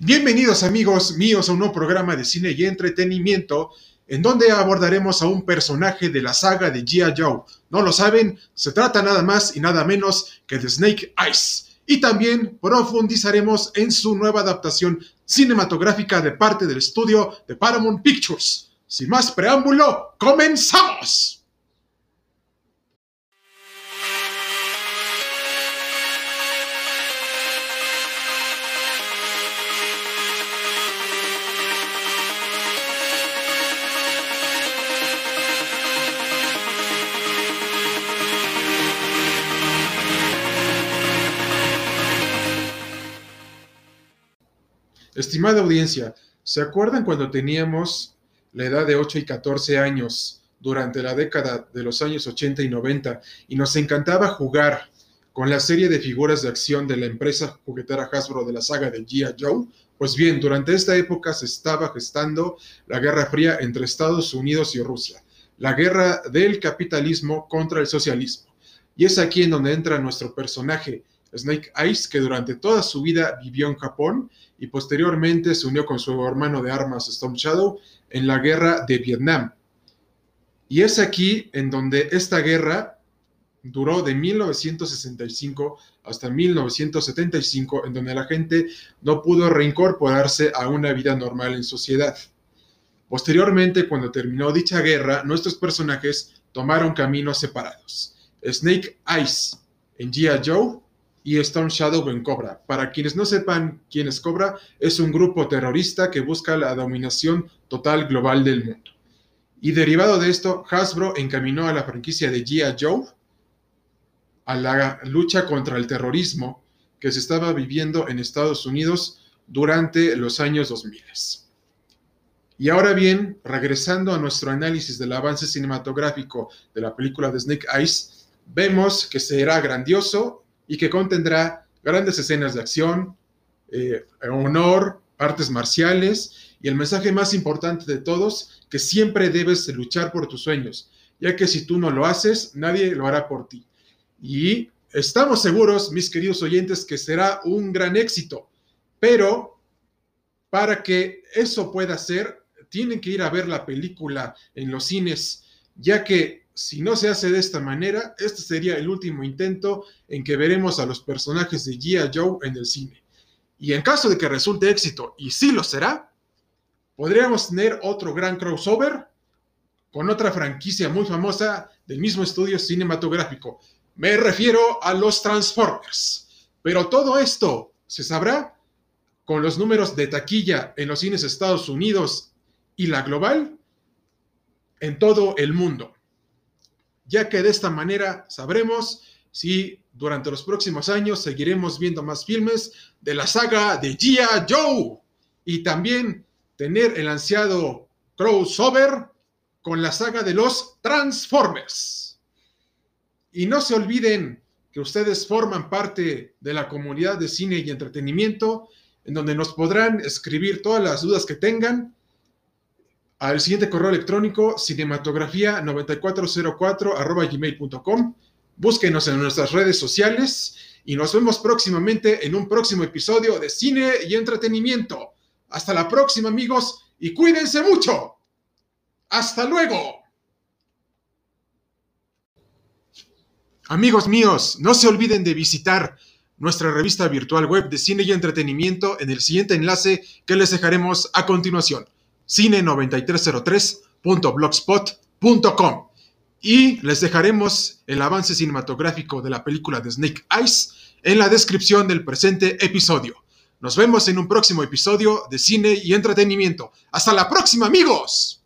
Bienvenidos amigos míos a un nuevo programa de cine y entretenimiento en donde abordaremos a un personaje de la saga de G.I. Joe. No lo saben, se trata nada más y nada menos que de Snake Eyes. Y también profundizaremos en su nueva adaptación cinematográfica de parte del estudio de Paramount Pictures. Sin más preámbulo, comenzamos. Estimada audiencia, ¿se acuerdan cuando teníamos la edad de 8 y 14 años durante la década de los años 80 y 90 y nos encantaba jugar con la serie de figuras de acción de la empresa juguetera Hasbro de la saga de G.I. Joe? Pues bien, durante esta época se estaba gestando la Guerra Fría entre Estados Unidos y Rusia, la guerra del capitalismo contra el socialismo. Y es aquí en donde entra nuestro personaje, Snake Eyes, que durante toda su vida vivió en Japón y posteriormente se unió con su hermano de armas Storm Shadow en la guerra de Vietnam. Y es aquí en donde esta guerra duró de 1965 hasta 1975, en donde la gente no pudo reincorporarse a una vida normal en sociedad. Posteriormente, cuando terminó dicha guerra, nuestros personajes tomaron caminos separados. Snake Eyes en G.I. Joe y Storm Shadow en Cobra. Para quienes no sepan quién es Cobra, es un grupo terrorista que busca la dominación total global del mundo. Y derivado de esto, Hasbro encaminó a la franquicia de G.I. Joe a la lucha contra el terrorismo que se estaba viviendo en Estados Unidos durante los años 2000. Y ahora bien, regresando a nuestro análisis del avance cinematográfico de la película de Snake Eyes, vemos que será grandioso y que contendrá grandes escenas de acción, eh, honor, artes marciales y el mensaje más importante de todos, que siempre debes luchar por tus sueños, ya que si tú no lo haces, nadie lo hará por ti. Y estamos seguros, mis queridos oyentes, que será un gran éxito, pero para que eso pueda ser, tienen que ir a ver la película en los cines, ya que si no se hace de esta manera, este sería el último intento en que veremos a los personajes de G.I. Joe en el cine. Y en caso de que resulte éxito, y sí lo será, podríamos tener otro gran crossover con otra franquicia muy famosa del mismo estudio cinematográfico. Me refiero a los Transformers. Pero todo esto se sabrá con los números de taquilla en los cines Estados Unidos y la global en todo el mundo ya que de esta manera sabremos si durante los próximos años seguiremos viendo más filmes de la saga de G.I. Joe y también tener el ansiado crossover con la saga de los Transformers. Y no se olviden que ustedes forman parte de la comunidad de cine y entretenimiento, en donde nos podrán escribir todas las dudas que tengan al siguiente correo electrónico cinematografía9404 gmail.com. Búsquenos en nuestras redes sociales y nos vemos próximamente en un próximo episodio de Cine y Entretenimiento. Hasta la próxima amigos y cuídense mucho. Hasta luego. Amigos míos, no se olviden de visitar nuestra revista virtual web de cine y entretenimiento en el siguiente enlace que les dejaremos a continuación cine9303.blogspot.com. Y les dejaremos el avance cinematográfico de la película de Snake Eyes en la descripción del presente episodio. Nos vemos en un próximo episodio de cine y entretenimiento. Hasta la próxima amigos.